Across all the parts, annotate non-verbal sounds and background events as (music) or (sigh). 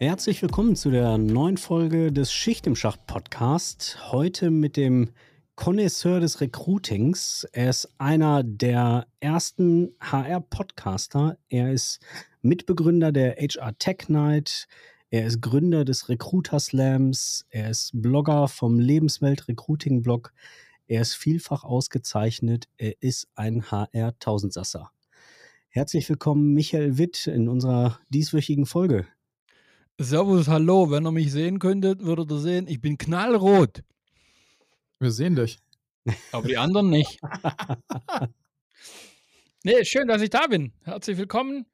Herzlich willkommen zu der neuen Folge des Schicht im Schacht Podcast. Heute mit dem Connoisseur des Recruitings. Er ist einer der ersten HR-Podcaster. Er ist Mitbegründer der HR Tech Night. Er ist Gründer des Recruiter Slams. Er ist Blogger vom Lebenswelt Recruiting Blog. Er ist vielfach ausgezeichnet. Er ist ein HR-Tausendsasser. Herzlich willkommen, Michael Witt, in unserer dieswöchigen Folge. Servus, hallo. Wenn ihr mich sehen könntet, würdet ihr sehen, ich bin knallrot. Wir sehen dich. (laughs) Aber die anderen nicht. (laughs) nee, schön, dass ich da bin. Herzlich willkommen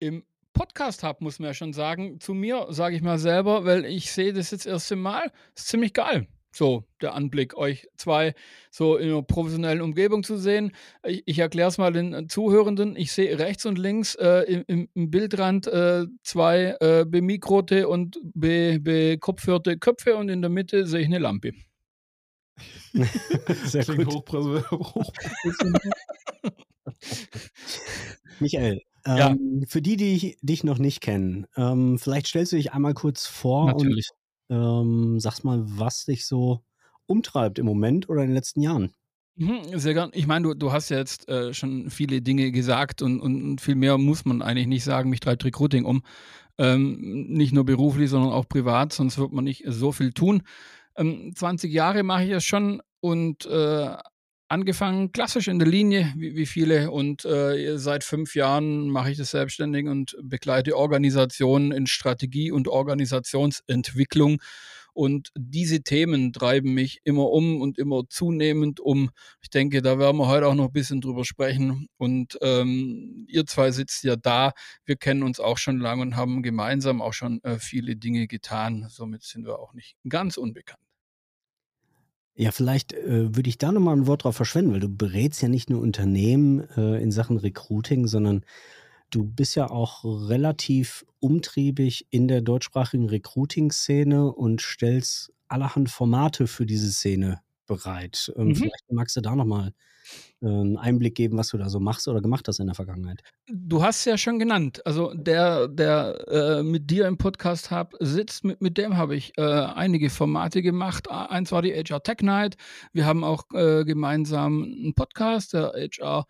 im Podcast Hub, muss man ja schon sagen. Zu mir, sage ich mal selber, weil ich sehe das jetzt das erste Mal. Ist ziemlich geil. So, der Anblick, euch zwei so in einer professionellen Umgebung zu sehen. Ich, ich erkläre es mal den äh, Zuhörenden. Ich sehe rechts und links äh, im, im, Bildrand äh, zwei äh, bemikrote und bekopfhörte Köpfe und in der Mitte sehe ich eine Lampe. (laughs) Sehr Klingt gut. (laughs) Michael, ja. ähm, für die, die dich noch nicht kennen, ähm, vielleicht stellst du dich einmal kurz vor Natürlich. Ähm, sag's mal, was dich so umtreibt im Moment oder in den letzten Jahren. Mhm, sehr gern. Ich meine, du, du hast ja jetzt äh, schon viele Dinge gesagt und, und viel mehr muss man eigentlich nicht sagen. Mich treibt Recruiting um. Ähm, nicht nur beruflich, sondern auch privat, sonst wird man nicht so viel tun. Ähm, 20 Jahre mache ich es schon und äh, angefangen klassisch in der Linie, wie, wie viele. Und äh, seit fünf Jahren mache ich das selbstständig und begleite Organisationen in Strategie und Organisationsentwicklung. Und diese Themen treiben mich immer um und immer zunehmend um. Ich denke, da werden wir heute auch noch ein bisschen drüber sprechen. Und ähm, ihr zwei sitzt ja da. Wir kennen uns auch schon lange und haben gemeinsam auch schon äh, viele Dinge getan. Somit sind wir auch nicht ganz unbekannt. Ja, vielleicht äh, würde ich da nochmal ein Wort drauf verschwenden, weil du berätst ja nicht nur Unternehmen äh, in Sachen Recruiting, sondern du bist ja auch relativ umtriebig in der deutschsprachigen Recruiting-Szene und stellst allerhand Formate für diese Szene bereit. Ähm, mhm. Vielleicht magst du da nochmal äh, einen Einblick geben, was du da so machst oder gemacht hast in der Vergangenheit. Du hast es ja schon genannt. Also der, der äh, mit dir im Podcast hab, sitzt, mit, mit dem habe ich äh, einige Formate gemacht. Eins war die HR Tech Night. Wir haben auch äh, gemeinsam einen Podcast, der HR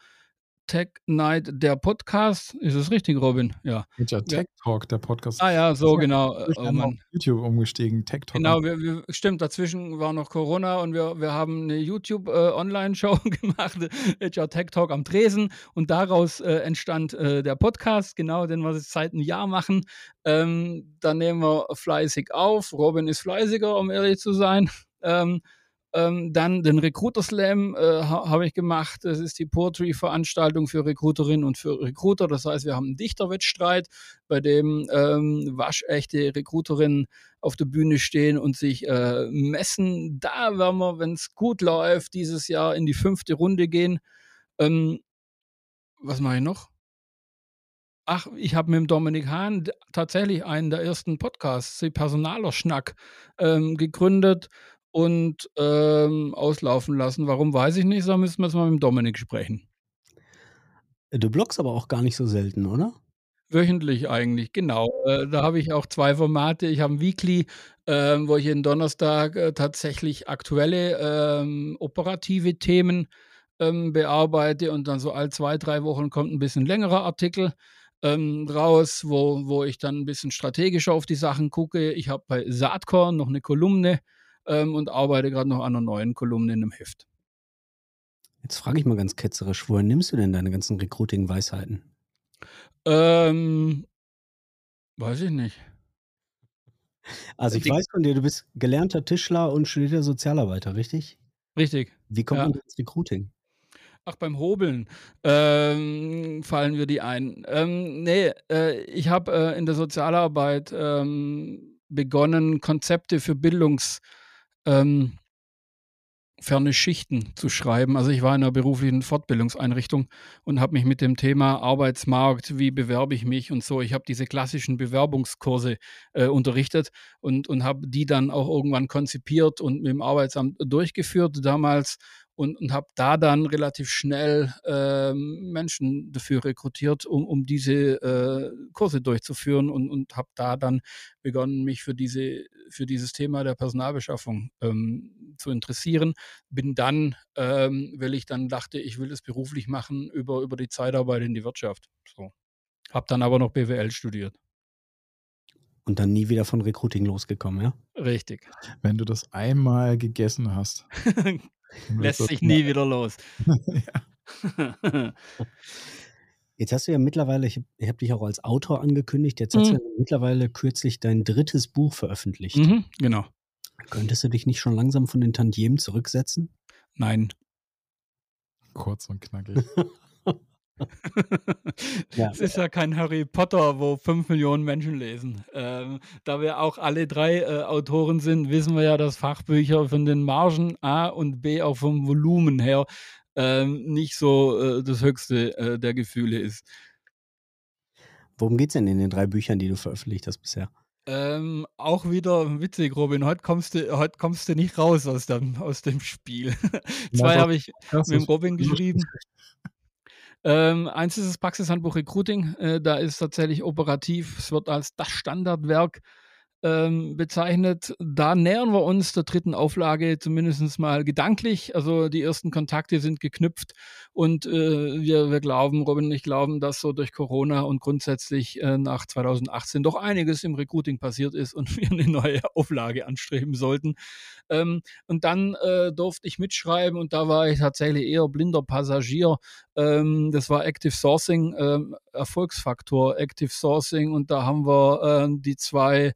Tech Night, der Podcast. Ist es richtig, Robin? Ja. Ja, Tech Talk, der Podcast. Ah ja, so genau. Ich bin oh, auf YouTube umgestiegen, Tech Talk. Genau, wir, wir, stimmt, dazwischen war noch Corona und wir, wir haben eine YouTube-Online-Show äh, (laughs) gemacht, HR Tech Talk am Tresen und daraus äh, entstand äh, der Podcast, genau, den wir seit einem Jahr machen. Ähm, da nehmen wir fleißig auf. Robin ist fleißiger, um ehrlich zu sein. Ähm, ähm, dann den Recruiter Slam äh, ha, habe ich gemacht. Das ist die Poetry-Veranstaltung für Recruiterinnen und für Recruiter. Das heißt, wir haben einen Dichterwettstreit, bei dem ähm, waschechte Recruiterinnen auf der Bühne stehen und sich äh, messen. Da werden wir, wenn es gut läuft, dieses Jahr in die fünfte Runde gehen. Ähm, was mache ich noch? Ach, ich habe mit dem Dominik Hahn tatsächlich einen der ersten Podcasts, die Personaler-Schnack, ähm, gegründet und ähm, auslaufen lassen. Warum weiß ich nicht, da müssen wir jetzt mal mit Dominik sprechen. Du bloggst aber auch gar nicht so selten, oder? Wöchentlich eigentlich, genau. Äh, da habe ich auch zwei Formate. Ich habe ein Weekly, äh, wo ich jeden Donnerstag äh, tatsächlich aktuelle ähm, operative Themen ähm, bearbeite und dann so all zwei, drei Wochen kommt ein bisschen längerer Artikel ähm, raus, wo, wo ich dann ein bisschen strategischer auf die Sachen gucke. Ich habe bei Saatkorn noch eine Kolumne, ähm, und arbeite gerade noch an einer neuen Kolumne in einem Heft. Jetzt frage ich mal ganz ketzerisch, woher nimmst du denn deine ganzen Recruiting-Weisheiten? Ähm, weiß ich nicht. Also ich Die, weiß von dir, du bist gelernter Tischler und studierter Sozialarbeiter, richtig? Richtig. Wie kommt ja. man ins Recruiting? Ach, beim Hobeln ähm, fallen wir die ein. Ähm, nee, äh, ich habe äh, in der Sozialarbeit ähm, begonnen, Konzepte für Bildungs, ähm, ferne Schichten zu schreiben. Also ich war in einer beruflichen Fortbildungseinrichtung und habe mich mit dem Thema Arbeitsmarkt, wie bewerbe ich mich und so. Ich habe diese klassischen Bewerbungskurse äh, unterrichtet und, und habe die dann auch irgendwann konzipiert und mit dem Arbeitsamt durchgeführt damals und, und habe da dann relativ schnell äh, Menschen dafür rekrutiert, um, um diese äh, Kurse durchzuführen und, und habe da dann begonnen, mich für, diese, für dieses Thema der Personalbeschaffung ähm, zu interessieren. Bin dann, ähm, weil ich dann dachte, ich will es beruflich machen, über, über die Zeitarbeit in die Wirtschaft. So. Habe dann aber noch BWL studiert. Und dann nie wieder von Recruiting losgekommen, ja? Richtig. Wenn du das einmal gegessen hast. (laughs) Lässt sich nie wieder los. (laughs) (laughs) Jetzt hast du ja mittlerweile, ich, ich habe dich auch als Autor angekündigt, jetzt hast mhm. du ja mittlerweile kürzlich dein drittes Buch veröffentlicht. Mhm, genau. Könntest du dich nicht schon langsam von den Tantiemen zurücksetzen? Nein. Kurz und knackig. (laughs) ja. Es ist ja kein Harry Potter, wo fünf Millionen Menschen lesen. Ähm, da wir auch alle drei äh, Autoren sind, wissen wir ja, dass Fachbücher von den Margen A und B auch vom Volumen her ähm, nicht so äh, das höchste äh, der Gefühle ist. Worum geht es denn in den drei Büchern, die du veröffentlicht hast bisher? Ähm, auch wieder witzig, Robin. Heute kommst du, heute kommst du nicht raus aus dem, aus dem Spiel. (laughs) Zwei habe ich mit Robin geschrieben. Ähm, eins ist das Praxishandbuch Recruiting. Äh, da ist tatsächlich operativ. Es wird als das Standardwerk ähm, bezeichnet. Da nähern wir uns der dritten Auflage zumindest mal gedanklich. Also die ersten Kontakte sind geknüpft und äh, wir, wir glauben, Robin und ich glauben, dass so durch Corona und grundsätzlich äh, nach 2018 doch einiges im Recruiting passiert ist und (laughs) wir eine neue Auflage anstreben sollten. Ähm, und dann äh, durfte ich mitschreiben und da war ich tatsächlich eher blinder Passagier. Ähm, das war Active Sourcing, ähm, Erfolgsfaktor Active Sourcing und da haben wir ähm, die zwei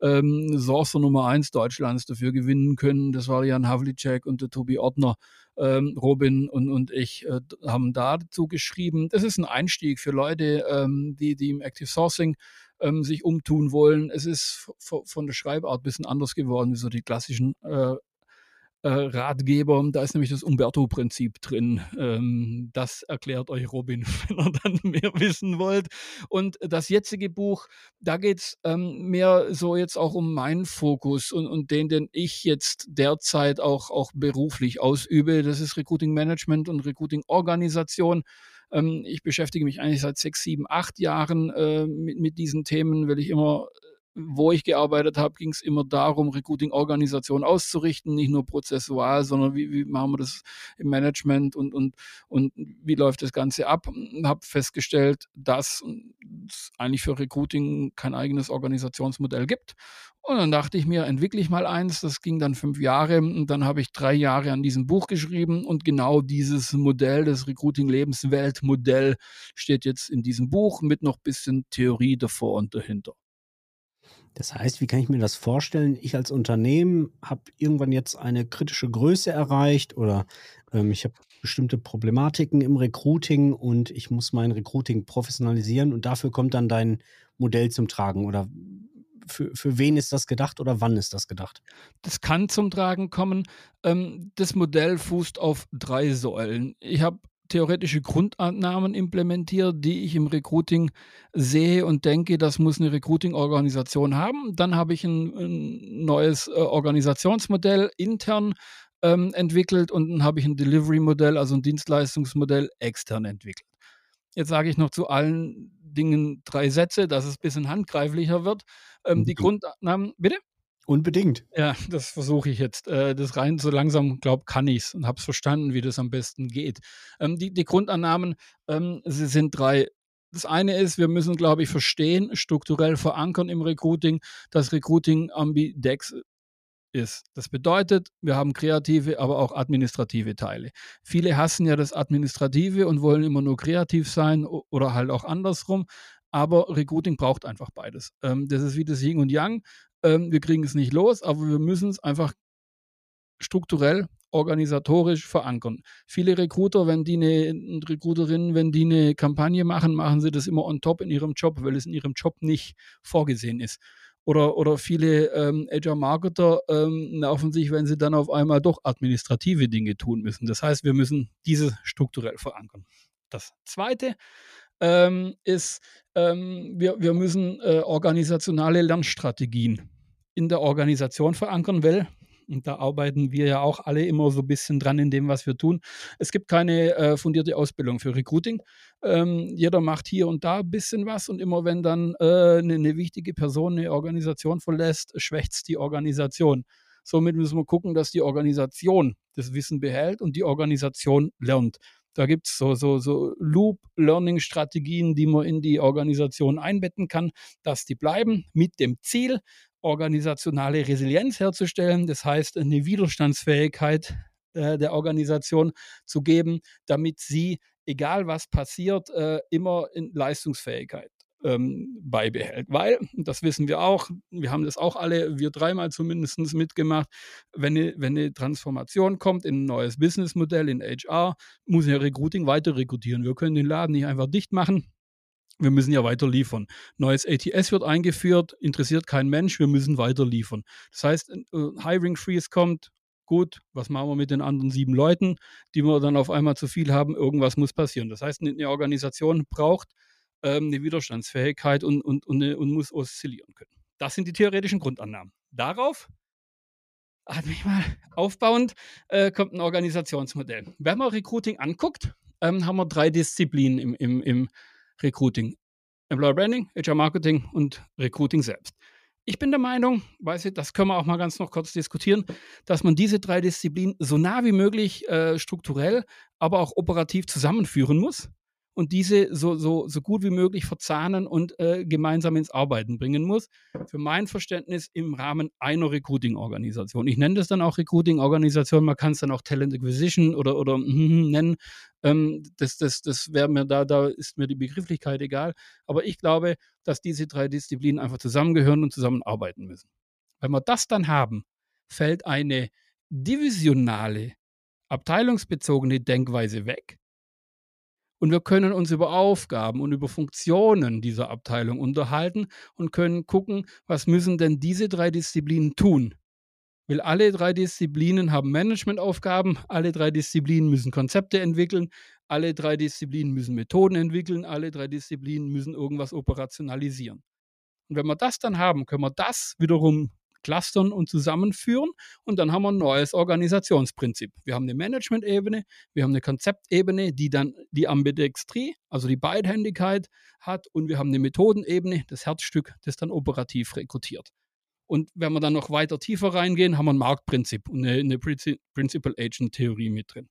ähm, Sourcer Nummer 1 Deutschlands dafür gewinnen können. Das war Jan Havlicek und der Tobi Ortner. Ähm, Robin und, und ich äh, haben dazu geschrieben. Das ist ein Einstieg für Leute, ähm, die, die im Active Sourcing ähm, sich umtun wollen. Es ist von der Schreibart ein bisschen anders geworden, wie so die klassischen äh, äh, Ratgeber. Da ist nämlich das Umberto-Prinzip drin. Ähm, das erklärt euch Robin, (laughs) wenn ihr dann mehr wissen wollt. Und das jetzige Buch, da geht es ähm, mehr so jetzt auch um meinen Fokus und, und den, den ich jetzt derzeit auch, auch beruflich ausübe. Das ist Recruiting Management und Recruiting Organisation ähm, ich beschäftige mich eigentlich seit sechs, sieben, acht Jahren äh, mit, mit, diesen Themen, weil ich immer wo ich gearbeitet habe, ging es immer darum, Recruiting-Organisationen auszurichten, nicht nur prozessual, sondern wie, wie machen wir das im Management und, und, und wie läuft das Ganze ab. Habe festgestellt, dass es eigentlich für Recruiting kein eigenes Organisationsmodell gibt. Und dann dachte ich mir, entwickle ich mal eins. Das ging dann fünf Jahre und dann habe ich drei Jahre an diesem Buch geschrieben und genau dieses Modell, das Recruiting-Lebensweltmodell, steht jetzt in diesem Buch mit noch bisschen Theorie davor und dahinter. Das heißt, wie kann ich mir das vorstellen? Ich als Unternehmen habe irgendwann jetzt eine kritische Größe erreicht oder ähm, ich habe bestimmte Problematiken im Recruiting und ich muss mein Recruiting professionalisieren und dafür kommt dann dein Modell zum Tragen oder für, für wen ist das gedacht oder wann ist das gedacht? Das kann zum Tragen kommen. Ähm, das Modell fußt auf drei Säulen. Ich habe theoretische Grundannahmen implementiert, die ich im Recruiting sehe und denke, das muss eine Recruiting-Organisation haben. Dann habe ich ein, ein neues äh, Organisationsmodell intern ähm, entwickelt und dann habe ich ein Delivery-Modell, also ein Dienstleistungsmodell extern entwickelt. Jetzt sage ich noch zu allen Dingen drei Sätze, dass es ein bisschen handgreiflicher wird. Ähm, die mhm. Grundannahmen, bitte? Unbedingt. Ja, das versuche ich jetzt. Äh, das rein so langsam, glaube kann ich es und habe es verstanden, wie das am besten geht. Ähm, die, die Grundannahmen, ähm, sie sind drei. Das eine ist, wir müssen, glaube ich, verstehen, strukturell verankern im Recruiting, dass Recruiting ambidex ist. Das bedeutet, wir haben kreative, aber auch administrative Teile. Viele hassen ja das Administrative und wollen immer nur kreativ sein oder halt auch andersrum. Aber Recruiting braucht einfach beides. Ähm, das ist wie das Yin und Yang. Ähm, wir kriegen es nicht los, aber wir müssen es einfach strukturell organisatorisch verankern. Viele Recruiter, wenn die eine Recruiterinnen, wenn die eine Kampagne machen, machen sie das immer on top in ihrem Job, weil es in ihrem Job nicht vorgesehen ist. Oder, oder viele ähm, Agile-Marketer ähm, nerven sich, wenn sie dann auf einmal doch administrative Dinge tun müssen. Das heißt, wir müssen diese strukturell verankern. Das Zweite ähm, ist, ähm, wir, wir müssen äh, organisationale Lernstrategien in der Organisation verankern, weil und da arbeiten wir ja auch alle immer so ein bisschen dran in dem, was wir tun. Es gibt keine äh, fundierte Ausbildung für Recruiting. Ähm, jeder macht hier und da ein bisschen was und immer wenn dann äh, eine, eine wichtige Person eine Organisation verlässt, schwächt die Organisation. Somit müssen wir gucken, dass die Organisation das Wissen behält und die Organisation lernt. Da gibt es so, so, so Loop-Learning-Strategien, die man in die Organisation einbetten kann, dass die bleiben mit dem Ziel, organisationale Resilienz herzustellen, das heißt eine Widerstandsfähigkeit äh, der Organisation zu geben, damit sie, egal was passiert, äh, immer in Leistungsfähigkeit ähm, beibehält. Weil, das wissen wir auch, wir haben das auch alle, wir dreimal zumindest mitgemacht, wenn eine, wenn eine Transformation kommt in ein neues Businessmodell, in HR, muss ja Recruiting weiter rekrutieren. Wir können den Laden nicht einfach dicht machen wir müssen ja weiter liefern. Neues ATS wird eingeführt, interessiert kein Mensch, wir müssen weiter liefern. Das heißt, uh, Hiring Freeze kommt, gut, was machen wir mit den anderen sieben Leuten, die wir dann auf einmal zu viel haben? Irgendwas muss passieren. Das heißt, eine Organisation braucht ähm, eine Widerstandsfähigkeit und, und, und, und muss oszillieren können. Das sind die theoretischen Grundannahmen. Darauf hat mich mal (laughs) aufbauend, äh, kommt ein Organisationsmodell. Wenn man Recruiting anguckt, ähm, haben wir drei Disziplinen im, im, im Recruiting. Employer Branding, HR Marketing und Recruiting selbst. Ich bin der Meinung, weiß ich, das können wir auch mal ganz noch kurz diskutieren, dass man diese drei Disziplinen so nah wie möglich äh, strukturell, aber auch operativ zusammenführen muss und diese so, so, so gut wie möglich verzahnen und äh, gemeinsam ins Arbeiten bringen muss. Für mein Verständnis im Rahmen einer Recruiting-Organisation. Ich nenne das dann auch Recruiting-Organisation, man kann es dann auch Talent Acquisition oder, oder mm, nennen. Ähm, das das, das wäre mir da, da ist mir die Begrifflichkeit egal. Aber ich glaube, dass diese drei Disziplinen einfach zusammengehören und zusammenarbeiten müssen. Wenn wir das dann haben, fällt eine divisionale, abteilungsbezogene Denkweise weg und wir können uns über Aufgaben und über Funktionen dieser Abteilung unterhalten und können gucken, was müssen denn diese drei Disziplinen tun. Weil alle drei Disziplinen haben Managementaufgaben, alle drei Disziplinen müssen Konzepte entwickeln, alle drei Disziplinen müssen Methoden entwickeln, alle drei Disziplinen müssen irgendwas operationalisieren. Und wenn wir das dann haben, können wir das wiederum clustern und zusammenführen und dann haben wir ein neues Organisationsprinzip. Wir haben eine Management-Ebene, wir haben eine Konzeptebene, die dann die Ambidextrie, also die Beidhändigkeit hat und wir haben eine Methodenebene, das Herzstück, das dann operativ rekrutiert. Und wenn wir dann noch weiter tiefer reingehen, haben wir ein Marktprinzip und eine, eine Principal Agent Theorie mit drin.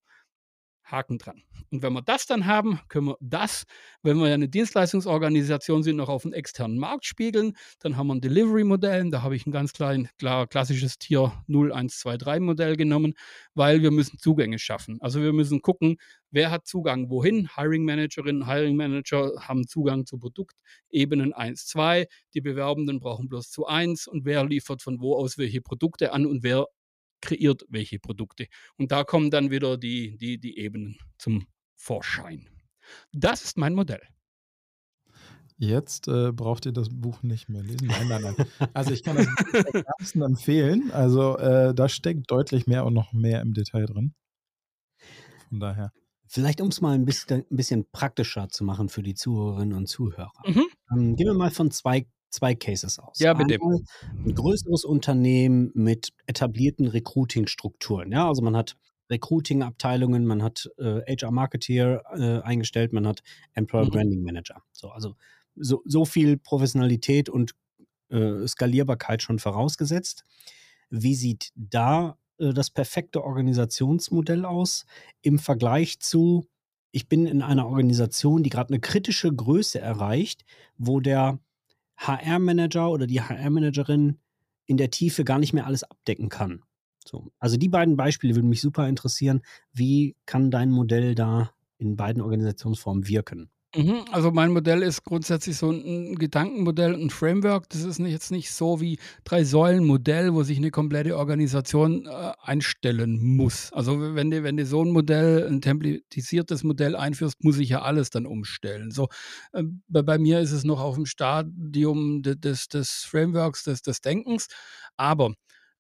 Haken dran. Und wenn wir das dann haben, können wir das, wenn wir eine Dienstleistungsorganisation sind, noch auf den externen Markt spiegeln. Dann haben wir ein Delivery-Modell. Da habe ich ein ganz klein, klar, klassisches Tier 0, 1, 2, 3 Modell genommen, weil wir müssen Zugänge schaffen. Also wir müssen gucken, wer hat Zugang wohin. Hiring Managerinnen, Hiring Manager haben Zugang zu Produktebenen 1, 2. Die Bewerbenden brauchen bloß zu 1 und wer liefert von wo aus welche Produkte an und wer kreiert welche Produkte. Und da kommen dann wieder die, die, die Ebenen zum Vorschein. Das ist mein Modell. Jetzt äh, braucht ihr das Buch nicht mehr lesen. Nein, nein, nein. Also ich kann das Buch (laughs) empfehlen. Also äh, da steckt deutlich mehr und noch mehr im Detail drin. Von daher. Vielleicht, um es mal ein bisschen, ein bisschen, praktischer zu machen für die Zuhörerinnen und Zuhörer. Mhm. Ähm, gehen wir mal von zwei zwei Cases aus. Ja, bitte. Einmal ein größeres Unternehmen mit etablierten Recruiting-Strukturen. Ja, also man hat Recruiting-Abteilungen, man hat äh, HR-Marketeer äh, eingestellt, man hat Employer mhm. Branding Manager. So, also so, so viel Professionalität und äh, Skalierbarkeit schon vorausgesetzt. Wie sieht da äh, das perfekte Organisationsmodell aus im Vergleich zu, ich bin in einer Organisation, die gerade eine kritische Größe erreicht, wo der HR-Manager oder die HR-Managerin in der Tiefe gar nicht mehr alles abdecken kann. So. Also die beiden Beispiele würden mich super interessieren. Wie kann dein Modell da in beiden Organisationsformen wirken? Mhm, also mein Modell ist grundsätzlich so 'n 'n Gedankenmodell, 'n Framework. Das ist jetzt nicht so wie Drei-Säulen-Modell, wo sich 'ne komplette Organisation, äh, einstellen muss. Also, wenn du wenn du so 'n Modell 'n templatisiertes Modell einführst, muss sich ja alles dann umstellen. So, ähm, bei bei mir ist es noch auf'm Stadium de des des Frameworks, des des Denkens. Aber,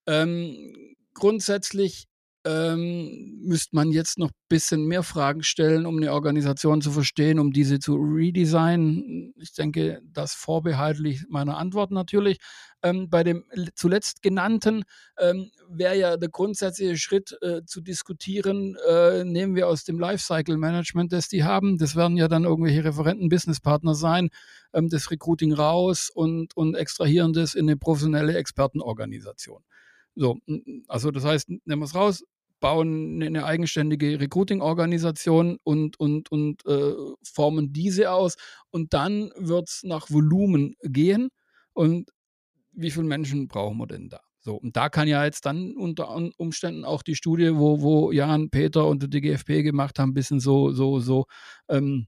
ähm, grundsätzlich, ähm, müsste man jetzt noch bisschen mehr Fragen stellen, um 'ne Organisation zu verstehen, um diese zu redesignen. Ich denke, das vorbehaltlich meiner Antwort natürlich. Ähm, bei dem zuletzt Genannten, ähm, wäre ja der grundsätzliche Schritt, äh, zu diskutieren, äh, nehmen wir aus dem Lifecycle-Management, das die haben das werden ja dann irgendwelche Referenten, Businesspartner sein, ähm, das Recruiting raus und und extrahieren das in 'ne professionelle Expertenorganisation. So, also, das heißt, nehmen wir's raus, bauen 'ne 'ne eigenständige Recruiting-Organisation und und und, äh, formen diese aus. Und dann wird's nach Volumen gehen. Und wie viel Menschen brauchen wir denn da? So, und da kann ja jetzt dann unter Umständen auch die Studie, wo wo Jan, Peter und der DGFP gemacht haben, bisschen so so so, ähm,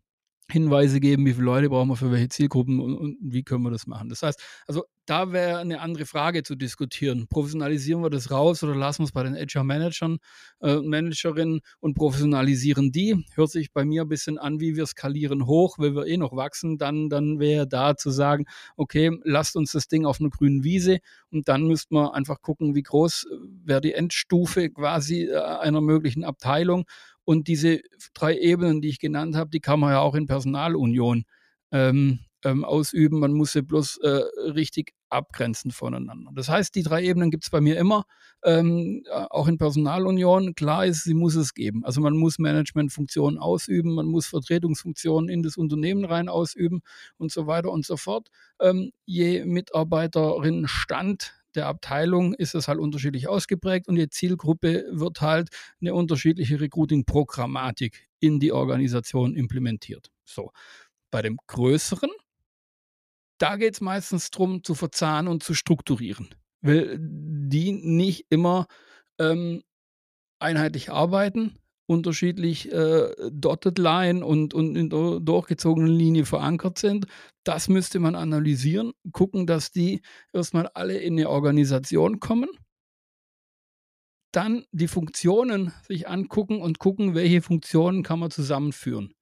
Hinweise geben, wie viele Leute brauchen wir für welche Zielgruppen und und wie können wir das machen. Das heißt, also, da wäre 'ne andere Frage zu diskutieren. Professionalisieren wir das raus oder lassen wir's bei den HR-Managern äh, Managerinnen und professionalisieren die? Hört sich bei mir bisschen an wie wir skalieren hoch, weil wir eh noch wachsen. Dann dann wäre da zu sagen: „Okay, lasst uns das Ding auf 'ner grünen Wiese“ und dann müssten wir einfach gucken, wie groß wäre die Endstufe quasi, äh, einer möglichen Abteilung. Und diese 3 Ebenen, die ich genannt habe, die kann man ja auch in Personalunion, ähm, ähm, ausüben. Man muss sie bloß, äh, richtig abgrenzen voneinander. Das heißt, die 3 Ebenen gibt's bei mir immer, ähm, äh, auch in Personalunion. Klar ist, sie muss es geben. Also, man muss Managementfunktionen ausüben, man muss Vertretungsfunktionen in das Unternehmen rein ausüben und so weiter und so fort. Ähm, je Mitarbeiterinnenstand der Abteilung ist es halt unterschiedlich ausgeprägt und je Zielgruppe wird halt 'ne unterschiedliche Recruiting-Programmatik in die Organisation implementiert. So, bei dem Größeren da geht's meistens drum, zu verzahnen und zu strukturieren, weil die nicht immer, ähm, einheitlich arbeiten, unterschiedlich, äh, Dotted Line und und in der durchgezogenen Linie verankert sind. Das müsste man analysieren, gucken, dass die erst mal alle in 'ne Organisation kommen dann die Funktionen sich angucken und gucken, welche Funktionen kann man zusammenführen.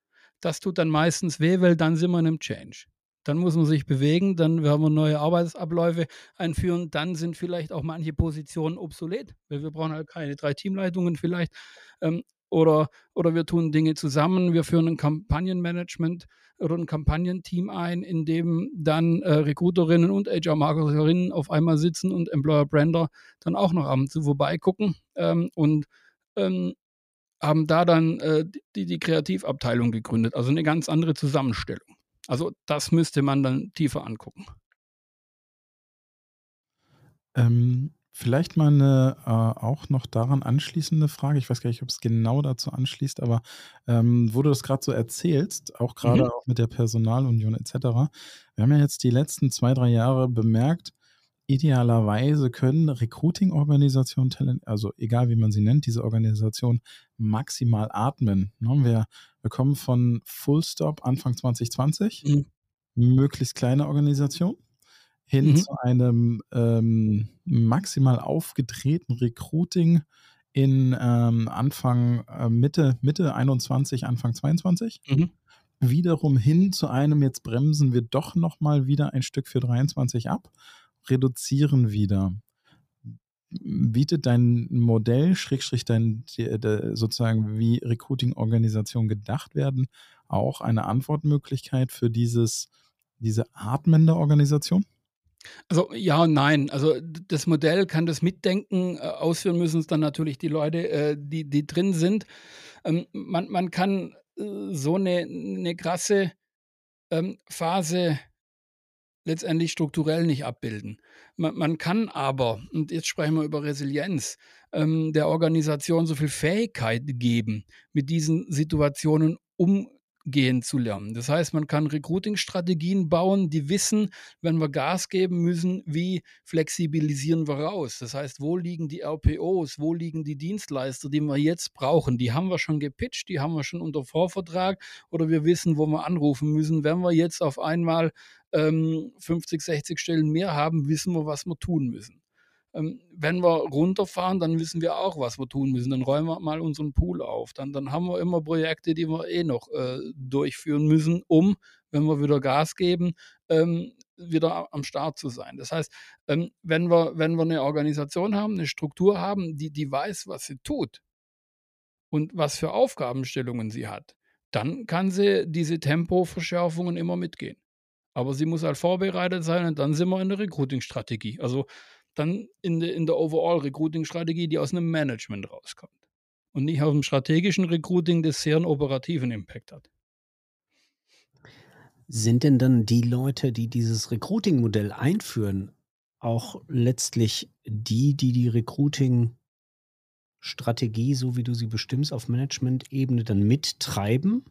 Das tut dann meistens weh, weil dann sind wir in 'nem Change. Dann muss man sich bewegen, dann werden wir neue Arbeitsabläufe einführen. Dann sind vielleicht auch manche Positionen obsolet, weil wir brauchen halt keine 3 Teamleitungen vielleicht. Ähm, oder oder wir tun Dinge zusammen. Wir führen 'n Kampagnenmanagement oder 'n Kampagnenteam ein, in dem dann, äh, Recruiterinnen und HR-Marketerinnen auf einmal sitzen und Employer Brander dann auch noch ab und zu vorbeigucken, ähm, und, ähm, haben da dann, äh, die die Kreativabteilung gegründet, also 'ne ganz andere Zusammenstellung. Also, das müsste man dann tiefer angucken. Ähm, vielleicht mal 'ne, äh, auch noch daran anschließende Frage. Ich weiß gar nicht, ob's genau dazu anschließt, aber, ähm, wo du das grad so erzählst, auch Mhm. auch mit der Personalunion et cetera. Wir haben ja jetzt die letzten 2, 3 Jahre bemerkt, idealerweise können Recruiting-Organisationen, Talent also, egal wie man sie nennt, diese Organisation maximal atmen, ne? Wir wir kommen von Full Stop Anfang 2020, Mhm. möglichst kleine Organisation, hin Mhm. zu einem, ähm, maximal aufgedrehten Recruiting in, ähm, Anfang, äh, Mitte Mitte 21, Anfang 22. Mhm. Wiederum hin zu einem, jetzt bremsen wir doch noch mal wieder ein Stück für 23 ab, reduzieren wieder. Bietet dein Modell, Schrägstrich dein d de sozusagen, wie Recruiting-Organisationen gedacht werden, auch eine Antwortmöglichkeit für dieses diese atmende Organisation? Also, ja und nein. Also, das Modell kann das mitdenken, äh, ausführen müssen's dann natürlich die Leute, äh, die die drin sind. Ähm, man man kann, äh, so 'ne 'ne krasse, ähm, Phase letztendlich strukturell nicht abbilden. Man man kann aber, und jetzt sprechen wir über Resilienz, ähm, der Organisation so viel Fähigkeit geben, mit diesen Situationen gehen zu lernen. Das heißt, man kann Recruiting-Strategien bauen, die wissen, wenn wir Gas geben müssen, wie flexibilisieren wir raus. Das heißt, wo liegen die RPOs, wo liegen die Dienstleister, die wir jetzt brauchen. Die haben wir schon gepitcht, die haben wir schon unter Vorvertrag oder wir wissen, wo wir anrufen müssen. Wenn wir jetzt auf einmal ähm, 50, 60 Stellen mehr haben, wissen wir, was wir tun müssen. Ähm, wenn wir runterfahren, dann wissen wir auch, was wir tun müssen. Dann räumen wir mal unseren Pool auf. Dann, dann haben wir immer Projekte, die wir eh noch äh, durchführen müssen, um, wenn wir wieder Gas geben, ähm, wieder am Start zu sein. Das heißt, ähm, wenn, wir, wenn wir eine Organisation haben, eine Struktur haben, die, die weiß, was sie tut und was für Aufgabenstellungen sie hat, dann kann sie diese Tempoverschärfungen immer mitgehen. Aber sie muss halt vorbereitet sein und dann sind wir in der Recruiting-Strategie. Also dann in, de, in der Overall-Recruiting-Strategie, die aus einem Management rauskommt. Und nicht aus dem strategischen Recruiting, das sehr einen operativen Impact hat. Sind denn dann die Leute, die dieses Recruiting-Modell einführen, auch letztlich die, die die Recruiting-Strategie, so wie du sie bestimmst, auf Management-Ebene dann mittreiben?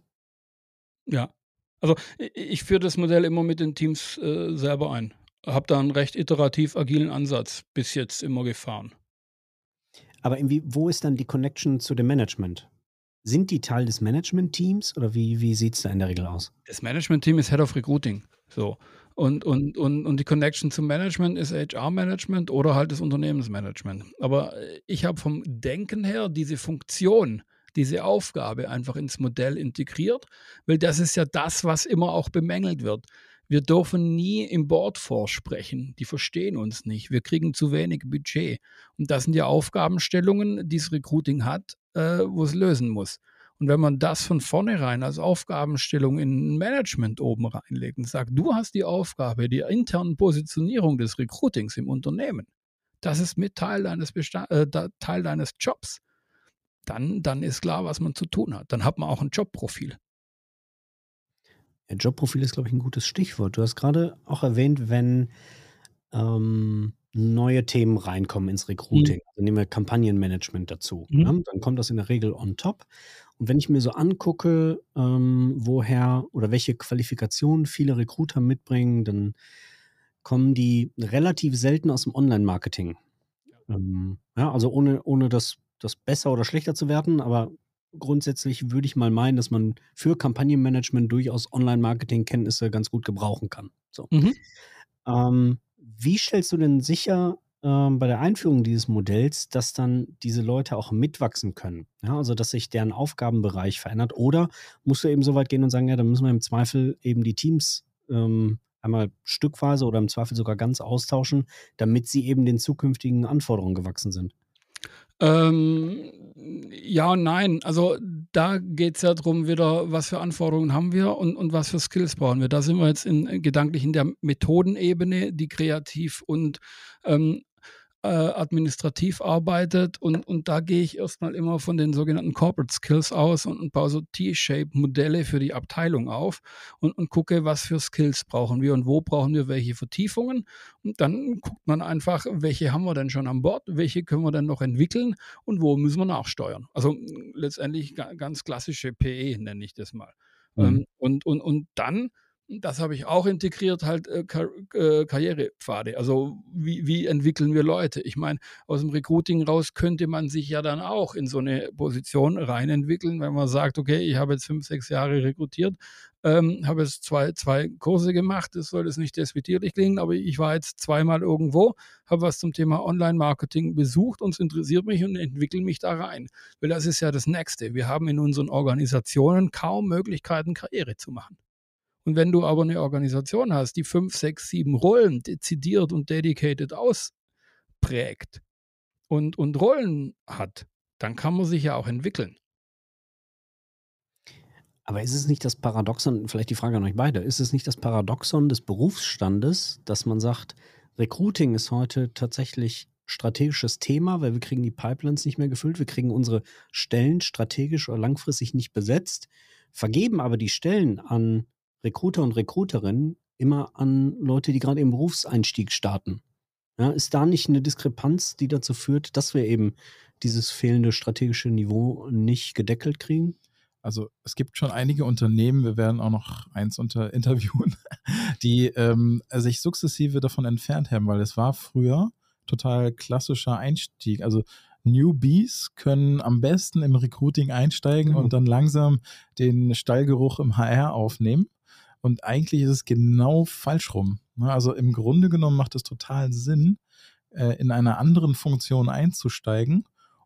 Ja. Also ich, ich führe das Modell immer mit den Teams äh, selber ein habe da einen recht iterativ agilen Ansatz bis jetzt immer gefahren. Aber irgendwie, wo ist dann die Connection zu dem Management? Sind die Teil des Management-Teams oder wie, wie sieht es da in der Regel aus? Das Management-Team ist Head of Recruiting. So. Und, und, und, und die Connection zum Management ist HR-Management oder halt das Unternehmensmanagement. Aber ich habe vom Denken her diese Funktion, diese Aufgabe einfach ins Modell integriert, weil das ist ja das, was immer auch bemängelt wird. Wir dürfen nie im Board vorsprechen. Die verstehen uns nicht. Wir kriegen zu wenig Budget. Und das sind ja Aufgabenstellungen, die das Recruiting hat, äh, wo es lösen muss. Und wenn man das von vornherein als Aufgabenstellung in Management oben reinlegt und sagt, du hast die Aufgabe, die internen Positionierung des Recruitings im Unternehmen, das ist mit Teil deines, Bestand äh, Teil deines Jobs, dann, dann ist klar, was man zu tun hat. Dann hat man auch ein Jobprofil. Ja, Jobprofil ist, glaube ich, ein gutes Stichwort. Du hast gerade auch erwähnt, wenn ähm, neue Themen reinkommen ins Recruiting. Mhm. Also nehmen wir Kampagnenmanagement dazu. Mhm. Ne? Dann kommt das in der Regel on top. Und wenn ich mir so angucke, ähm, woher oder welche Qualifikationen viele Recruiter mitbringen, dann kommen die relativ selten aus dem Online-Marketing. Ähm, ja, also ohne, ohne das, das besser oder schlechter zu werten, aber grundsätzlich würde ich mal meinen, dass man für Kampagnenmanagement durchaus Online-Marketing-Kenntnisse ganz gut gebrauchen kann. So. Mhm. Ähm, wie stellst du denn sicher ähm, bei der Einführung dieses Modells, dass dann diese Leute auch mitwachsen können? Ja, also, dass sich deren Aufgabenbereich verändert? Oder musst du eben so weit gehen und sagen, ja, dann müssen wir im Zweifel eben die Teams ähm, einmal stückweise oder im Zweifel sogar ganz austauschen, damit sie eben den zukünftigen Anforderungen gewachsen sind? Ähm, ja und nein. Also da geht es ja darum, wieder, was für Anforderungen haben wir und, und was für Skills brauchen wir. Da sind wir jetzt in, gedanklich in der Methodenebene, die kreativ und ähm, äh, administrativ arbeitet. Und, und da gehe ich erstmal immer von den sogenannten Corporate Skills aus und, und baue so T-Shape-Modelle für die Abteilung auf und, und gucke, was für Skills brauchen wir und wo brauchen wir welche Vertiefungen. Und dann guckt man einfach, welche haben wir denn schon an Bord, welche können wir denn noch entwickeln und wo müssen wir nachsteuern. Also letztendlich ganz klassische PE nenne ich das mal. Mhm. Ähm, und, und, und dann das habe ich auch integriert, halt äh, Kar äh, Karrierepfade. Also wie, wie entwickeln wir Leute? Ich meine, aus dem Recruiting raus könnte man sich ja dann auch in so eine Position reinentwickeln, wenn man sagt, okay, ich habe jetzt fünf, sechs Jahre rekrutiert, ähm, habe jetzt zwei, zwei Kurse gemacht, das soll jetzt nicht despektierlich klingen, aber ich war jetzt zweimal irgendwo, habe was zum Thema Online-Marketing besucht und es interessiert mich und entwickle mich da rein. Weil das ist ja das Nächste. Wir haben in unseren Organisationen kaum Möglichkeiten, Karriere zu machen. Und wenn du aber eine Organisation hast, die fünf, sechs, sieben Rollen dezidiert und dedicated ausprägt und, und Rollen hat, dann kann man sich ja auch entwickeln. Aber ist es nicht das Paradoxon, vielleicht die Frage an euch beide, ist es nicht das Paradoxon des Berufsstandes, dass man sagt, Recruiting ist heute tatsächlich strategisches Thema, weil wir kriegen die Pipelines nicht mehr gefüllt, wir kriegen unsere Stellen strategisch oder langfristig nicht besetzt, vergeben aber die Stellen an Recruiter und Recruiterinnen immer an Leute, die gerade im Berufseinstieg starten. Ja, ist da nicht eine Diskrepanz, die dazu führt, dass wir eben dieses fehlende strategische Niveau nicht gedeckelt kriegen? Also es gibt schon einige Unternehmen, wir werden auch noch eins unter (laughs) interviewen, die ähm, sich sukzessive davon entfernt haben, weil es war früher total klassischer Einstieg. Also Newbies können am besten im Recruiting einsteigen mhm. und dann langsam den Stallgeruch im HR aufnehmen. Und eigentlich ist es genau falsch rum. Ne? Also im Grunde genommen macht es total Sinn, äh, in einer anderen Funktion einzusteigen,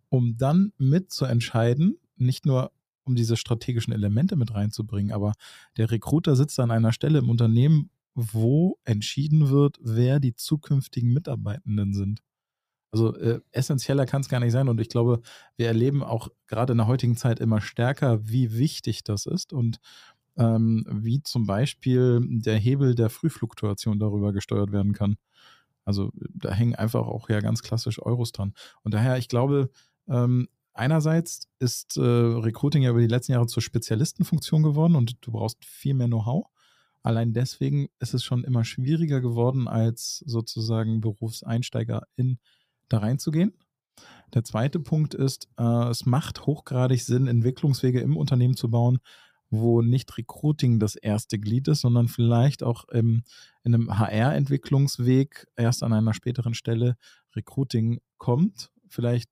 um dann mitzuentscheiden, nicht nur um diese strategischen Elemente mit reinzubringen, aber der Recruiter sitzt an einer Stelle im Unternehmen, wo entschieden wird, wer die zukünftigen Mitarbeitenden sind. Also äh, essentieller kann es gar nicht sein. Und ich glaube, wir erleben auch gerade in der heutigen Zeit immer stärker, wie wichtig das ist und ähm, wie zum Beispiel der Hebel der Frühfluktuation darüber gesteuert werden kann. Also da hängen einfach auch ja ganz klassisch Euros dran. Und daher, ich glaube, ähm, einerseits ist äh, Recruiting ja über die letzten Jahre zur Spezialistenfunktion geworden und du brauchst viel mehr Know-how. Allein deswegen ist es schon immer schwieriger geworden, als sozusagen Berufseinsteigerin da reinzugehen. Der zweite Punkt ist, äh, es macht hochgradig Sinn, Entwicklungswege im Unternehmen zu bauen, wo nicht Recruiting das erste Glied ist, sondern vielleicht auch im, in einem HR-Entwicklungsweg erst an einer späteren Stelle Recruiting kommt, vielleicht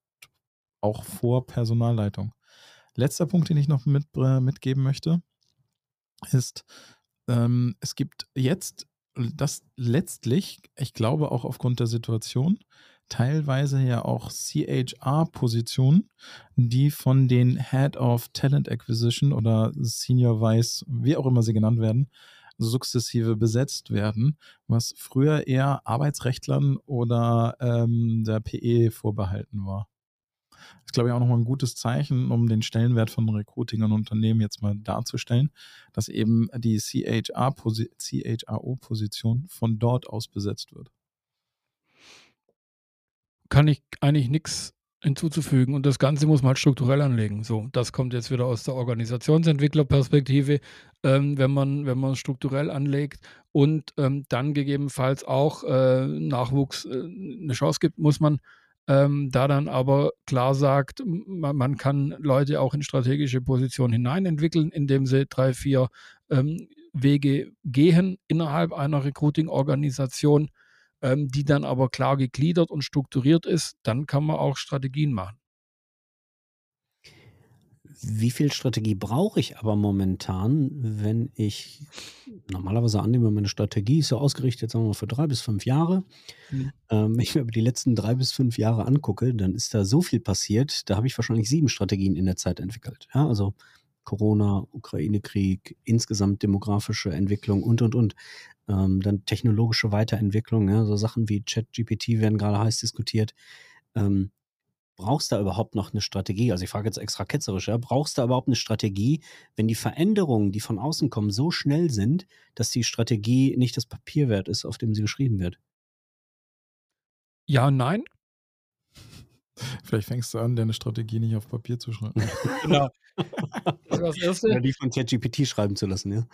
auch vor Personalleitung. Letzter Punkt, den ich noch mit, äh, mitgeben möchte, ist, ähm, es gibt jetzt das letztlich, ich glaube auch aufgrund der Situation, teilweise ja auch CHR-Positionen, die von den Head of Talent Acquisition oder Senior Vice, wie auch immer sie genannt werden, sukzessive besetzt werden, was früher eher Arbeitsrechtlern oder ähm, der PE vorbehalten war. Das ist, glaube ich, auch nochmal ein gutes Zeichen, um den Stellenwert von Recruiting und Unternehmen jetzt mal darzustellen, dass eben die CHRO-Position von dort aus besetzt wird kann ich eigentlich nichts hinzuzufügen. Und das Ganze muss man halt strukturell anlegen. So, das kommt jetzt wieder aus der Organisationsentwicklerperspektive, ähm, wenn man wenn man strukturell anlegt und ähm, dann gegebenenfalls auch äh, Nachwuchs äh, eine Chance gibt, muss man ähm, da dann aber klar sagt, man, man, kann Leute auch in strategische Positionen hineinentwickeln, indem sie drei, vier ähm, Wege gehen innerhalb einer Recruiting-Organisation ähm, die dann aber klar gegliedert und strukturiert ist, dann kann man auch Strategien machen. Wie viel Strategie brauche ich aber momentan, wenn ich normalerweise annehme, meine Strategie ist so ausgerichtet, sagen wir mal, für drei bis fünf Jahre. Mhm. Ähm, wenn ich mir aber die letzten drei bis fünf Jahre angucke, dann ist da so viel passiert, da habe ich wahrscheinlich sieben Strategien in der Zeit entwickelt. Ja, also Corona, Ukraine-Krieg, insgesamt demografische Entwicklung und, und, und. Ähm, dann technologische Weiterentwicklung, ja, so Sachen wie ChatGPT werden gerade heiß diskutiert. Ähm, brauchst du da überhaupt noch eine Strategie? Also ich frage jetzt extra ketzerisch, ja, brauchst du da überhaupt eine Strategie, wenn die Veränderungen, die von außen kommen, so schnell sind, dass die Strategie nicht das Papier wert ist, auf dem sie geschrieben wird? Ja nein. Vielleicht fängst du an, deine Strategie nicht auf Papier zu schreiben. (laughs) genau. (laughs) Also das Erste. Oder die von ChatGPT schreiben zu lassen, ja.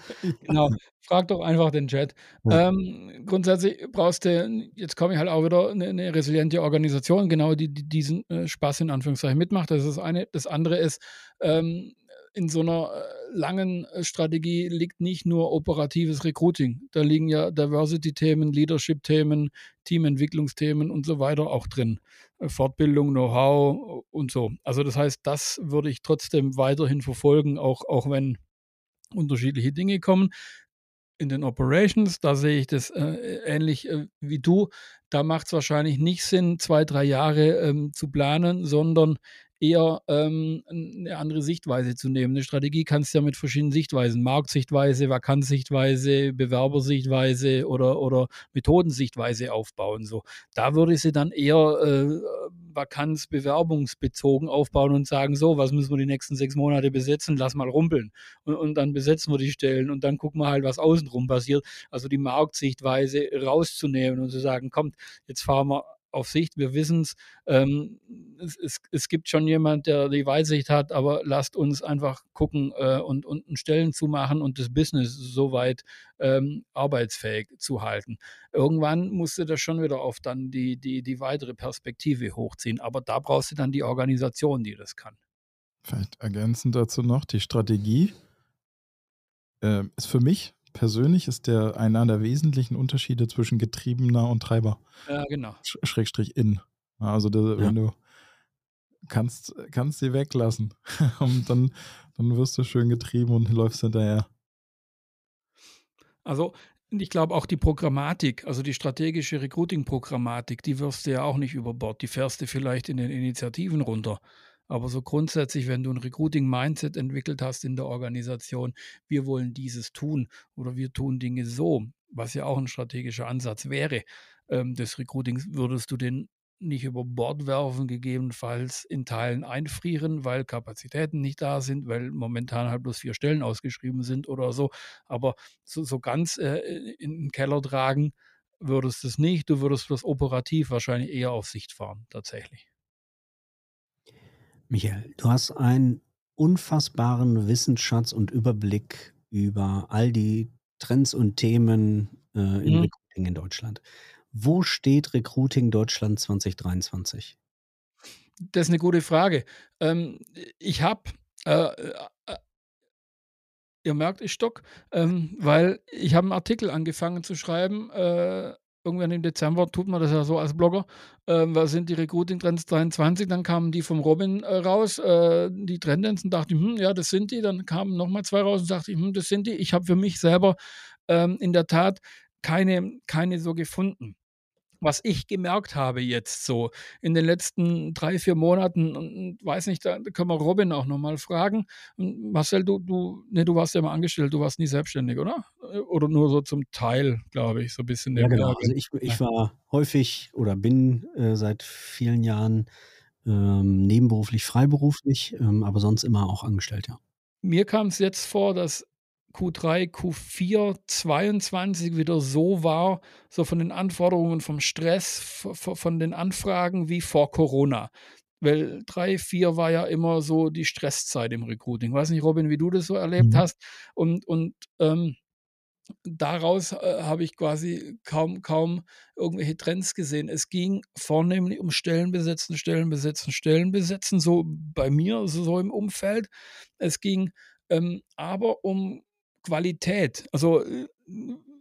Genau. Frag doch einfach den Chat. Ja. Ähm, grundsätzlich brauchst du, jetzt komme ich halt auch wieder, eine, eine resiliente Organisation, genau, die, die diesen äh, Spaß in Anführungszeichen mitmacht. Das ist das eine. Das andere ist, ähm, in so einer äh, langen äh, Strategie liegt nicht nur operatives Recruiting. Da liegen ja Diversity-Themen, Leadership-Themen, Teamentwicklungsthemen und so weiter auch drin. Fortbildung, Know-how und so. Also das heißt, das würde ich trotzdem weiterhin verfolgen, auch, auch wenn unterschiedliche Dinge kommen. In den Operations, da sehe ich das äh, ähnlich äh, wie du. Da macht es wahrscheinlich nicht Sinn, zwei, drei Jahre ähm, zu planen, sondern eher ähm, eine andere Sichtweise zu nehmen. Eine Strategie kannst du ja mit verschiedenen Sichtweisen, Marktsichtweise, Vakanzsichtweise, Bewerbersichtweise oder, oder Methodensichtweise aufbauen. So, da würde ich sie dann eher äh, Vakanz bewerbungsbezogen aufbauen und sagen, so, was müssen wir die nächsten sechs Monate besetzen, lass mal rumpeln. Und, und dann besetzen wir die Stellen und dann gucken wir halt, was außenrum passiert. Also die Marktsichtweise rauszunehmen und zu sagen, kommt, jetzt fahren wir auf Sicht, wir wissen ähm, es, es, es gibt schon jemand, der die Weitsicht hat, aber lasst uns einfach gucken äh, und, und Stellen zu machen und das Business soweit ähm, arbeitsfähig zu halten. Irgendwann musst du das schon wieder auf dann die, die, die weitere Perspektive hochziehen, aber da brauchst du dann die Organisation, die das kann. Vielleicht ergänzend dazu noch, die Strategie äh, ist für mich persönlich ist der einer der wesentlichen Unterschiede zwischen Getriebener und Treiber. Ja, genau. Schrägstrich in. Also da, ja. wenn du kannst, kannst sie weglassen (laughs) und dann, dann wirst du schön getrieben und läufst hinterher. Also ich glaube auch die Programmatik, also die strategische Recruiting-Programmatik, die wirfst du ja auch nicht über Bord. Die fährst du vielleicht in den Initiativen runter. Aber so grundsätzlich, wenn du ein Recruiting-Mindset entwickelt hast in der Organisation, wir wollen dieses tun oder wir tun Dinge so, was ja auch ein strategischer Ansatz wäre, ähm, des Recruitings, würdest du den nicht über Bord werfen, gegebenenfalls in Teilen einfrieren, weil Kapazitäten nicht da sind, weil momentan halt bloß vier Stellen ausgeschrieben sind oder so. Aber so, so ganz äh, in den Keller tragen würdest du es nicht. Du würdest das operativ wahrscheinlich eher auf Sicht fahren, tatsächlich. Michael, du hast einen unfassbaren Wissensschatz und Überblick über all die Trends und Themen äh, im mhm. Recruiting in Deutschland. Wo steht Recruiting Deutschland 2023? Das ist eine gute Frage. Ähm, ich habe, äh, äh, ihr merkt, ich stock, ähm, weil ich habe einen Artikel angefangen zu schreiben. Äh, irgendwann im Dezember tut man das ja so als Blogger. Ähm, was sind die Recruiting-Trends 23? Dann kamen die vom Robin äh, raus, äh, die und dachte ich, hm, ja, das sind die. Dann kamen nochmal zwei raus und dachte ich, hm, das sind die. Ich habe für mich selber ähm, in der Tat keine, keine so gefunden was ich gemerkt habe jetzt so in den letzten drei, vier Monaten, und weiß nicht, da können wir Robin auch nochmal fragen. Marcel, du, du, nee, du warst ja mal angestellt, du warst nie selbstständig, oder? Oder nur so zum Teil, glaube ich, so ein bisschen. Ja, genau. Also ich, ich war häufig oder bin äh, seit vielen Jahren ähm, nebenberuflich, freiberuflich, ähm, aber sonst immer auch angestellt, ja. Mir kam es jetzt vor, dass Q3, Q4 22 wieder so war, so von den Anforderungen, vom Stress, von den Anfragen wie vor Corona. Weil 3, 4 war ja immer so die Stresszeit im Recruiting. Ich weiß nicht, Robin, wie du das so erlebt mhm. hast. Und, und ähm, daraus äh, habe ich quasi kaum, kaum irgendwelche Trends gesehen. Es ging vornehmlich um Stellen besetzen, Stellen besetzen, Stellen besetzen, so bei mir, so, so im Umfeld. Es ging ähm, aber um Qualität. Also äh,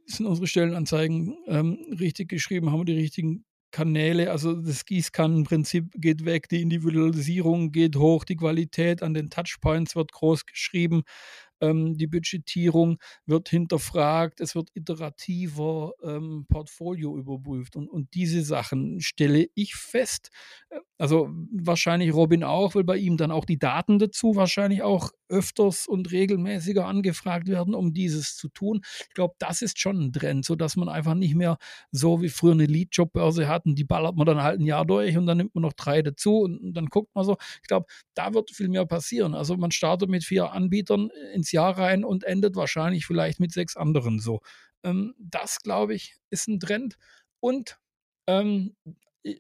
sind unsere Stellenanzeigen ähm, richtig geschrieben, haben wir die richtigen Kanäle, also das Gießkannenprinzip geht weg, die Individualisierung geht hoch, die Qualität an den Touchpoints wird groß geschrieben ähm, die Budgetierung wird hinterfragt, es wird iterativer ähm, Portfolio überprüft und, und diese Sachen stelle ich fest. Äh, also wahrscheinlich Robin auch, weil bei ihm dann auch die Daten dazu wahrscheinlich auch öfters und regelmäßiger angefragt werden, um dieses zu tun. Ich glaube, das ist schon ein Trend, so dass man einfach nicht mehr so wie früher eine Lead-Jobbörse hat und die ballert man dann halt ein Jahr durch und dann nimmt man noch drei dazu und, und dann guckt man so. Ich glaube, da wird viel mehr passieren. Also man startet mit vier Anbietern ins ins Jahr rein und endet wahrscheinlich vielleicht mit sechs anderen so. Ähm, das, glaube ich, ist ein Trend. Und ähm,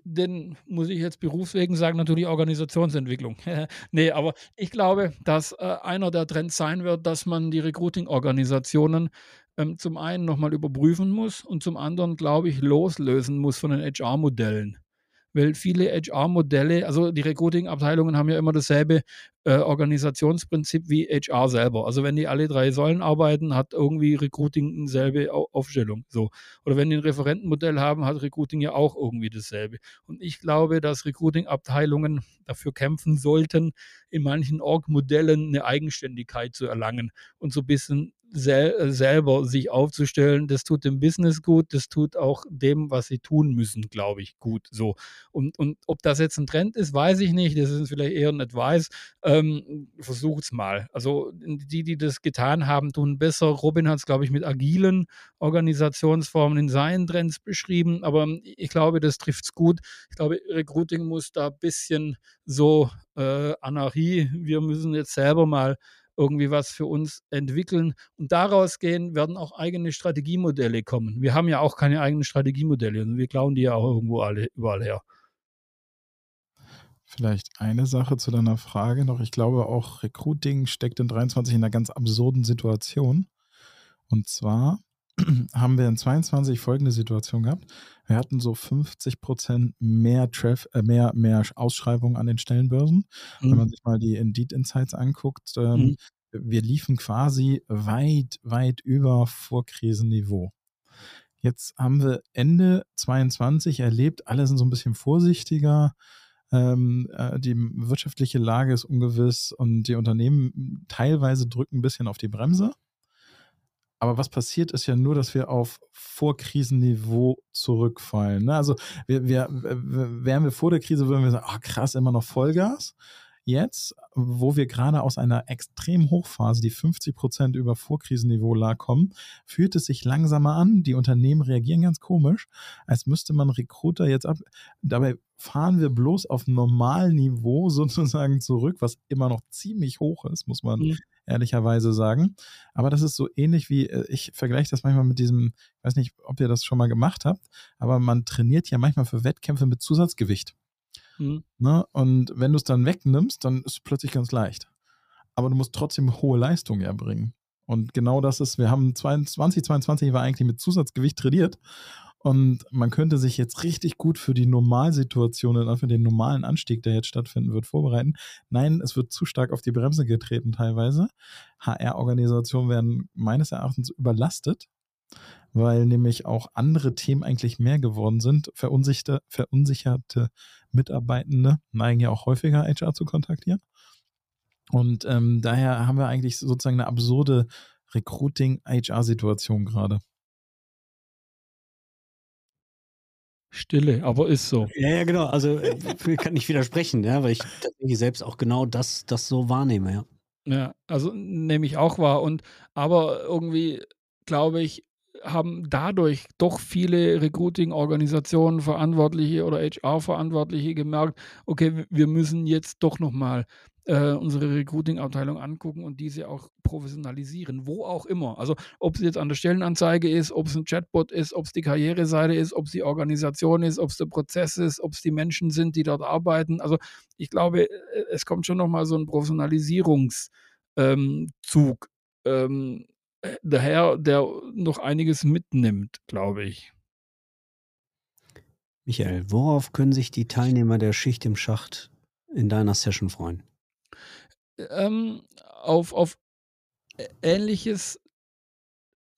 den muss ich jetzt berufswegen sagen, natürlich Organisationsentwicklung. (laughs) nee, aber ich glaube, dass äh, einer der Trends sein wird, dass man die Recruiting-Organisationen ähm, zum einen nochmal überprüfen muss und zum anderen, glaube ich, loslösen muss von den HR-Modellen weil viele HR-Modelle, also die Recruiting-Abteilungen haben ja immer dasselbe äh, Organisationsprinzip wie HR selber. Also wenn die alle drei Säulen arbeiten, hat irgendwie Recruiting dieselbe Aufstellung. So. Oder wenn die ein Referentenmodell haben, hat Recruiting ja auch irgendwie dasselbe. Und ich glaube, dass Recruiting-Abteilungen dafür kämpfen sollten, in manchen Org-Modellen eine Eigenständigkeit zu erlangen und so ein bisschen sel äh, selber sich aufzustellen, das tut dem Business gut, das tut auch dem, was sie tun müssen, glaube ich, gut. So. Und, und ob das jetzt ein Trend ist, weiß ich nicht. Das ist vielleicht eher ein Advice. Ähm, es mal. Also die, die das getan haben, tun besser. Robin hat es, glaube ich, mit agilen Organisationsformen in seinen Trends beschrieben, aber ich glaube, das trifft es gut. Ich glaube, Recruiting muss da ein bisschen so äh, Anarchie. Wir müssen jetzt selber mal irgendwie was für uns entwickeln. Und daraus gehen werden auch eigene Strategiemodelle kommen. Wir haben ja auch keine eigenen Strategiemodelle und wir klauen die ja auch irgendwo alle überall her. Vielleicht eine Sache zu deiner Frage noch. Ich glaube auch Recruiting steckt in 23 in einer ganz absurden Situation. Und zwar (clears throat) haben wir in 22 folgende Situation gehabt. Wir hatten so 50 Prozent mehr, Traf äh, mehr, mehr Ausschreibungen an den Stellenbörsen. Mhm. Wenn man sich mal die Indeed Insights anguckt, ähm, mhm. wir liefen quasi weit, weit über Vorkrisenniveau. Jetzt haben wir Ende 22 erlebt, alle sind so ein bisschen vorsichtiger. Ähm, äh, die wirtschaftliche Lage ist ungewiss und die Unternehmen teilweise drücken ein bisschen auf die Bremse. Aber was passiert, ist ja nur, dass wir auf Vorkrisenniveau zurückfallen. Ne? Also wir, wir, wären wir vor der Krise, würden wir sagen, oh, krass, immer noch Vollgas. Jetzt, wo wir gerade aus einer extrem Hochphase, die 50 Prozent über Vorkrisenniveau lag, kommen, fühlt es sich langsamer an. Die Unternehmen reagieren ganz komisch, als müsste man Recruiter jetzt ab. Dabei fahren wir bloß auf Normalniveau (laughs) sozusagen zurück, was immer noch ziemlich hoch ist, muss man mhm. ehrlicherweise sagen. Aber das ist so ähnlich wie, äh, ich vergleiche das manchmal mit diesem, ich weiß nicht, ob ihr das schon mal gemacht habt, aber man trainiert ja manchmal für Wettkämpfe mit Zusatzgewicht. Mhm. Ne? Und wenn du es dann wegnimmst, dann ist es plötzlich ganz leicht. Aber du musst trotzdem hohe Leistungen erbringen. Und genau das ist, wir haben 2022 war eigentlich mit Zusatzgewicht trainiert und man könnte sich jetzt richtig gut für die Normalsituation, für den normalen Anstieg, der jetzt stattfinden wird, vorbereiten. Nein, es wird zu stark auf die Bremse getreten teilweise. HR-Organisationen werden meines Erachtens überlastet, weil nämlich auch andere Themen eigentlich mehr geworden sind. Verunsicherte, verunsicherte Mitarbeitende neigen ja auch häufiger HR zu kontaktieren. Und ähm, daher haben wir eigentlich sozusagen eine absurde Recruiting-HR-Situation gerade. Stille, aber ist so. Ja, ja, genau. Also ich kann nicht widersprechen, ja, weil ich tatsächlich selbst auch genau das, das so wahrnehme, ja. Ja, also nehme ich auch wahr. Und aber irgendwie glaube ich, haben dadurch doch viele Recruiting-Organisationen, Verantwortliche oder HR-Verantwortliche gemerkt, okay, wir müssen jetzt doch nochmal äh, unsere Recruiting-Abteilung angucken und diese auch professionalisieren, wo auch immer. Also ob es jetzt an der Stellenanzeige ist, ob es ein Chatbot ist, ob es die Karriereseite ist, ob es die Organisation ist, ob es der Prozess ist, ob es die Menschen sind, die dort arbeiten. Also ich glaube, äh, es kommt schon nochmal so ein Professionalisierungszug ähm, ähm, daher, der noch einiges mitnimmt, glaube ich. Michael, worauf können sich die Teilnehmer der Schicht im Schacht in deiner Session freuen? Ähm, auf, auf ähnliches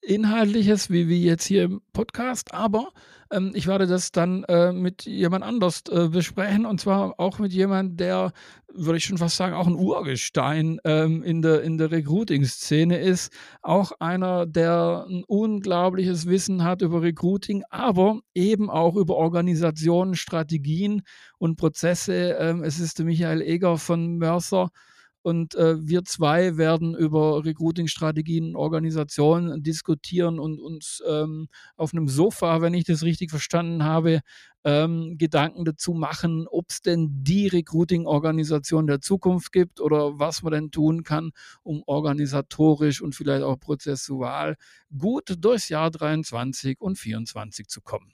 Inhaltliches wie, wie jetzt hier im Podcast, aber ähm, ich werde das dann äh, mit jemand anders äh, besprechen und zwar auch mit jemand, der, würde ich schon fast sagen, auch ein Urgestein ähm, in der, in der Recruiting-Szene ist. Auch einer, der ein unglaubliches Wissen hat über Recruiting, aber eben auch über Organisationen, Strategien und Prozesse. Ähm, es ist der Michael Eger von Mörser und äh, wir zwei werden über Recruiting-Strategien und Organisationen diskutieren und uns ähm, auf einem Sofa, wenn ich das richtig verstanden habe, ähm, Gedanken dazu machen, ob es denn die Recruiting-Organisation der Zukunft gibt oder was man denn tun kann, um organisatorisch und vielleicht auch prozessual gut durchs Jahr 23 und 24 zu kommen.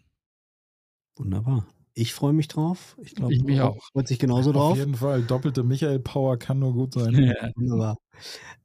Wunderbar. Ich freue mich drauf. Ich glaube, ich mich auch. Freut sich genauso drauf. Auf jeden Fall. Doppelte Michael-Power kann nur gut sein. Ja. Wunderbar.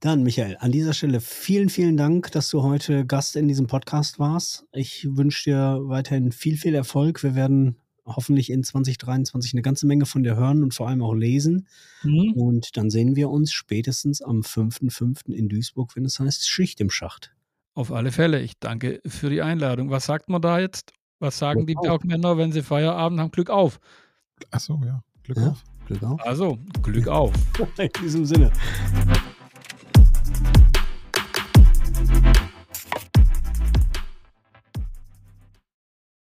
Dann, Michael, an dieser Stelle vielen, vielen Dank, dass du heute Gast in diesem Podcast warst. Ich wünsche dir weiterhin viel, viel Erfolg. Wir werden hoffentlich in 2023 eine ganze Menge von dir hören und vor allem auch lesen. Mhm. Und dann sehen wir uns spätestens am 5.5. in Duisburg, wenn es heißt Schicht im Schacht. Auf alle Fälle. Ich danke für die Einladung. Was sagt man da jetzt? Was sagen Glück die Bergmänner, wenn sie Feierabend haben? Glück auf. Achso, ja. Glück ja, auf. Glück auf. Also, Glück auf. (laughs) In diesem Sinne.